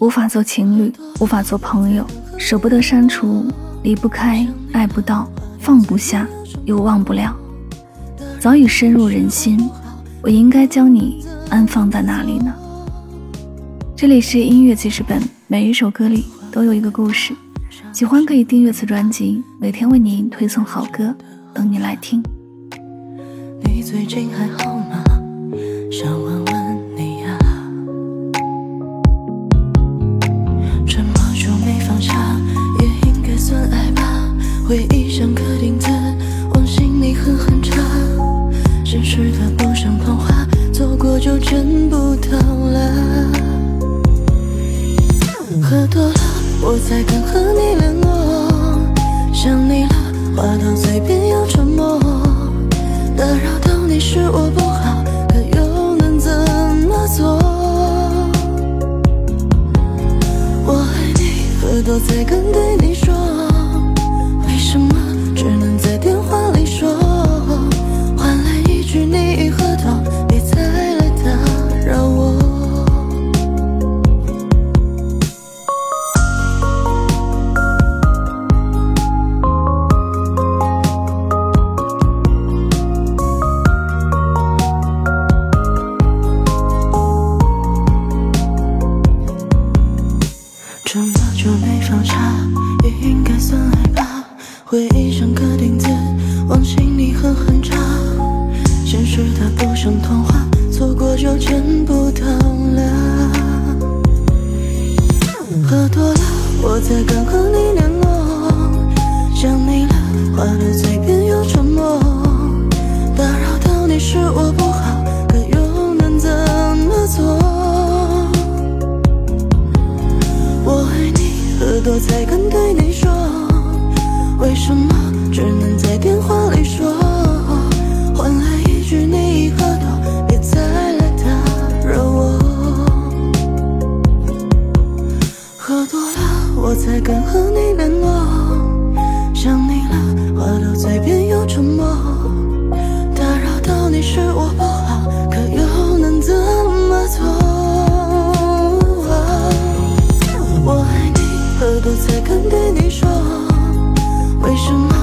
无法做情侣，无法做朋友，舍不得删除，离不开，爱不到，放不下，又忘不了，早已深入人心。我应该将你安放在哪里呢？这里是音乐记事本，每一首歌里都有一个故事。喜欢可以订阅此专辑，每天为您推送好歌，等你来听。你最近还好吗？想问回忆像颗钉子，往心里狠狠插。现实它不像童话，错过就见不到了。喝多了。我才敢和你联络，想你了，话到嘴边又沉默。打扰到你是我不好，可又能怎么做？我爱你，喝多才敢对你说，回忆像个钉子，往心里狠狠扎。现实它不像童话，错过就见不到了。喝多了，我才敢和你联络。想你了，话到嘴边又沉默。打扰到你是我不好，可又能怎么做？我爱你，喝多才敢对你。为什么？